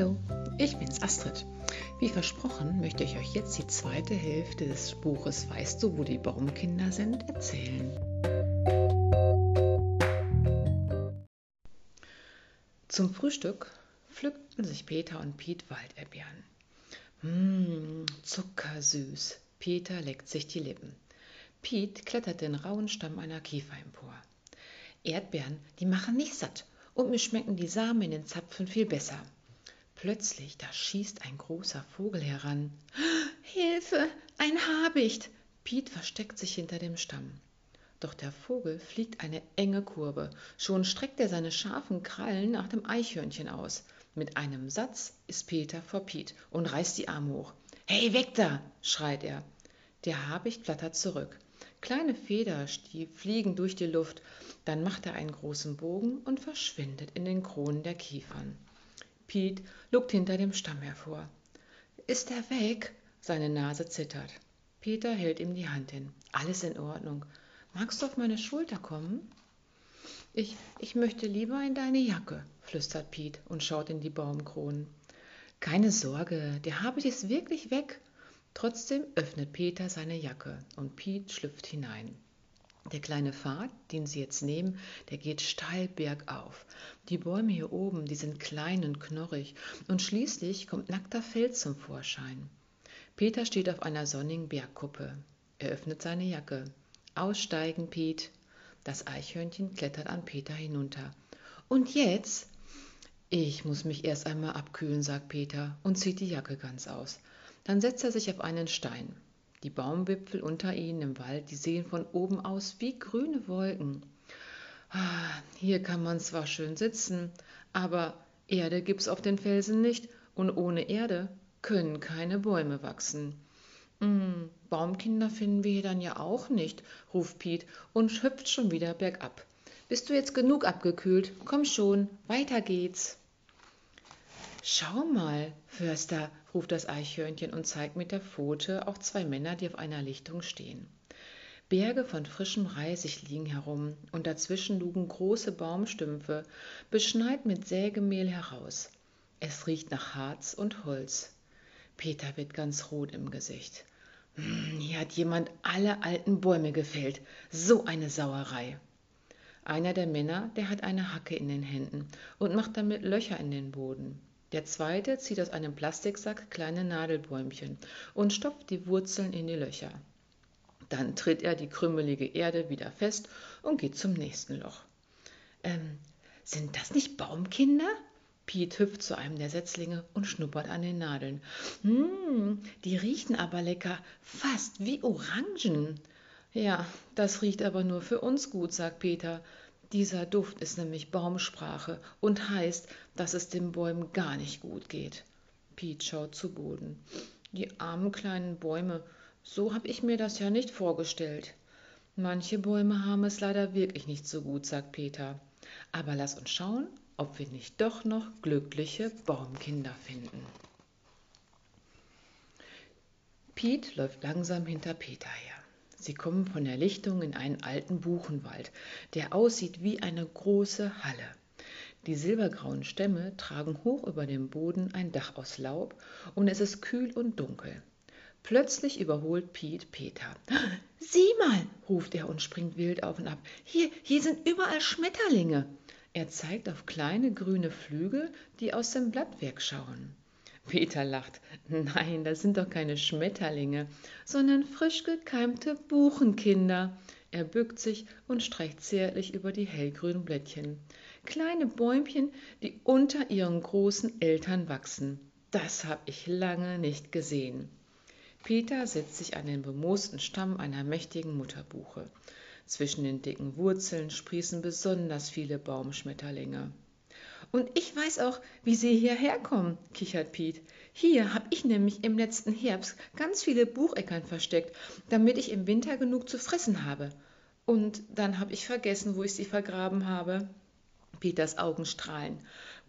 Hallo, ich bin's Astrid. Wie versprochen möchte ich euch jetzt die zweite Hälfte des Buches Weißt du, wo die Baumkinder sind, erzählen. Zum Frühstück pflückten sich Peter und Piet Walderbeeren. Mmm, zuckersüß. Peter leckt sich die Lippen. Piet klettert den rauen Stamm einer Kiefer empor. Erdbeeren, die machen nicht satt und mir schmecken die Samen in den Zapfen viel besser. Plötzlich, da schießt ein großer Vogel heran. Hilfe, ein Habicht! Piet versteckt sich hinter dem Stamm. Doch der Vogel fliegt eine enge Kurve. Schon streckt er seine scharfen Krallen nach dem Eichhörnchen aus. Mit einem Satz ist Peter vor Piet und reißt die Arme hoch. Hey, weg da! schreit er. Der Habicht flattert zurück. Kleine Feder fliegen durch die Luft. Dann macht er einen großen Bogen und verschwindet in den Kronen der Kiefern. Piet lugt hinter dem Stamm hervor. Ist er weg? Seine Nase zittert. Peter hält ihm die Hand hin. Alles in Ordnung. Magst du auf meine Schulter kommen? Ich, ich möchte lieber in deine Jacke, flüstert Piet und schaut in die Baumkronen. Keine Sorge, der Habicht ist wirklich weg. Trotzdem öffnet Peter seine Jacke und Piet schlüpft hinein. Der kleine Pfad, den sie jetzt nehmen, der geht steil bergauf. Die Bäume hier oben, die sind klein und knorrig und schließlich kommt nackter Fels zum Vorschein. Peter steht auf einer sonnigen Bergkuppe. Er öffnet seine Jacke. Aussteigen, Piet. Das Eichhörnchen klettert an Peter hinunter. Und jetzt? Ich muss mich erst einmal abkühlen, sagt Peter und zieht die Jacke ganz aus. Dann setzt er sich auf einen Stein. Die Baumwipfel unter ihnen im Wald, die sehen von oben aus wie grüne Wolken. Ah, hier kann man zwar schön sitzen, aber Erde gibt's auf den Felsen nicht und ohne Erde können keine Bäume wachsen. Mm, Baumkinder finden wir hier dann ja auch nicht, ruft Piet und hüpft schon wieder bergab. Bist du jetzt genug abgekühlt? Komm schon, weiter geht's. Schau mal, Förster, ruft das Eichhörnchen und zeigt mit der Pfote auf zwei Männer, die auf einer Lichtung stehen. Berge von frischem Reisig liegen herum und dazwischen lugen große Baumstümpfe, beschneit mit Sägemehl heraus. Es riecht nach Harz und Holz. Peter wird ganz rot im Gesicht. Hm, hier hat jemand alle alten Bäume gefällt. So eine Sauerei. Einer der Männer, der hat eine Hacke in den Händen und macht damit Löcher in den Boden. Der zweite zieht aus einem Plastiksack kleine Nadelbäumchen und stopft die Wurzeln in die Löcher. Dann tritt er die krümmelige Erde wieder fest und geht zum nächsten Loch. Ähm, sind das nicht Baumkinder? Piet hüpft zu einem der Setzlinge und schnuppert an den Nadeln. Hm, die riechen aber lecker, fast wie Orangen. Ja, das riecht aber nur für uns gut, sagt Peter. Dieser Duft ist nämlich Baumsprache und heißt, dass es den Bäumen gar nicht gut geht. Piet schaut zu Boden. Die armen kleinen Bäume, so hab ich mir das ja nicht vorgestellt. Manche Bäume haben es leider wirklich nicht so gut, sagt Peter. Aber lass uns schauen, ob wir nicht doch noch glückliche Baumkinder finden. Piet läuft langsam hinter Peter her. Sie kommen von der Lichtung in einen alten Buchenwald, der aussieht wie eine große Halle. Die silbergrauen Stämme tragen hoch über dem Boden ein Dach aus Laub und es ist kühl und dunkel. Plötzlich überholt Piet Peter. Sieh mal, ruft er und springt wild auf und ab. Hier, hier sind überall Schmetterlinge. Er zeigt auf kleine grüne Flügel, die aus dem Blattwerk schauen. Peter lacht. Nein, das sind doch keine Schmetterlinge, sondern frisch gekeimte Buchenkinder. Er bückt sich und streicht zärtlich über die hellgrünen Blättchen. Kleine Bäumchen, die unter ihren großen Eltern wachsen. Das hab ich lange nicht gesehen. Peter setzt sich an den bemoosten Stamm einer mächtigen Mutterbuche. Zwischen den dicken Wurzeln sprießen besonders viele Baumschmetterlinge. Und ich weiß auch, wie sie hierher kommen, kichert Piet. Hier habe ich nämlich im letzten Herbst ganz viele Bucheckern versteckt, damit ich im Winter genug zu fressen habe. Und dann habe ich vergessen, wo ich sie vergraben habe. Peters Augen strahlen.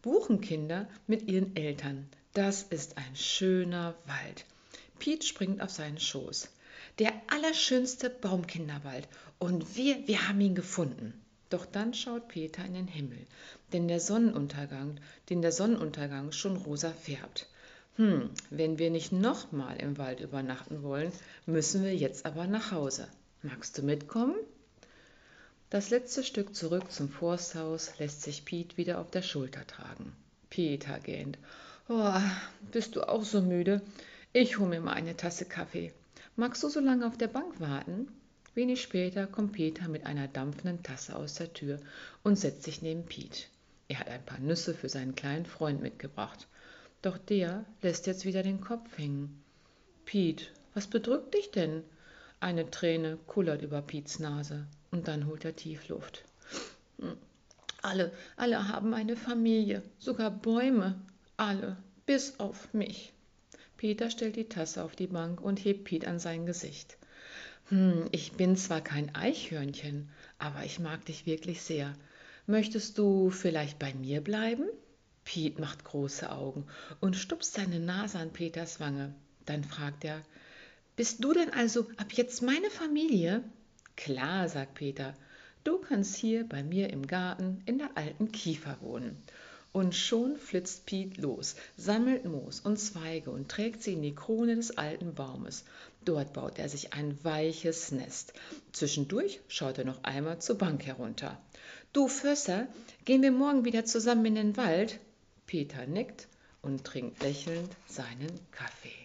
Buchenkinder mit ihren Eltern. Das ist ein schöner Wald. Piet springt auf seinen Schoß. Der allerschönste Baumkinderwald. Und wir, wir haben ihn gefunden. Doch dann schaut Peter in den Himmel, denn der Sonnenuntergang, den der Sonnenuntergang schon rosa färbt. Hm, wenn wir nicht nochmal im Wald übernachten wollen, müssen wir jetzt aber nach Hause. Magst du mitkommen? Das letzte Stück zurück zum Forsthaus lässt sich Piet wieder auf der Schulter tragen. Peter gähnt. Oh, bist du auch so müde? Ich hol mir mal eine Tasse Kaffee. Magst du so lange auf der Bank warten? Wenig später kommt Peter mit einer dampfenden Tasse aus der Tür und setzt sich neben Piet. Er hat ein paar Nüsse für seinen kleinen Freund mitgebracht. Doch der lässt jetzt wieder den Kopf hängen. Piet, was bedrückt dich denn? Eine Träne kullert über Piets Nase und dann holt er tief Luft. Hm, alle, alle haben eine Familie, sogar Bäume, alle, bis auf mich. Peter stellt die Tasse auf die Bank und hebt Piet an sein Gesicht. Hm, ich bin zwar kein Eichhörnchen, aber ich mag dich wirklich sehr. Möchtest du vielleicht bei mir bleiben? Piet macht große Augen und stupst seine Nase an Peters Wange. Dann fragt er, Bist du denn also ab jetzt meine Familie? Klar, sagt Peter, du kannst hier bei mir im Garten in der alten Kiefer wohnen. Und schon flitzt Piet los, sammelt Moos und Zweige und trägt sie in die Krone des alten Baumes. Dort baut er sich ein weiches Nest. Zwischendurch schaut er noch einmal zur Bank herunter. Du Förster, gehen wir morgen wieder zusammen in den Wald? Peter nickt und trinkt lächelnd seinen Kaffee.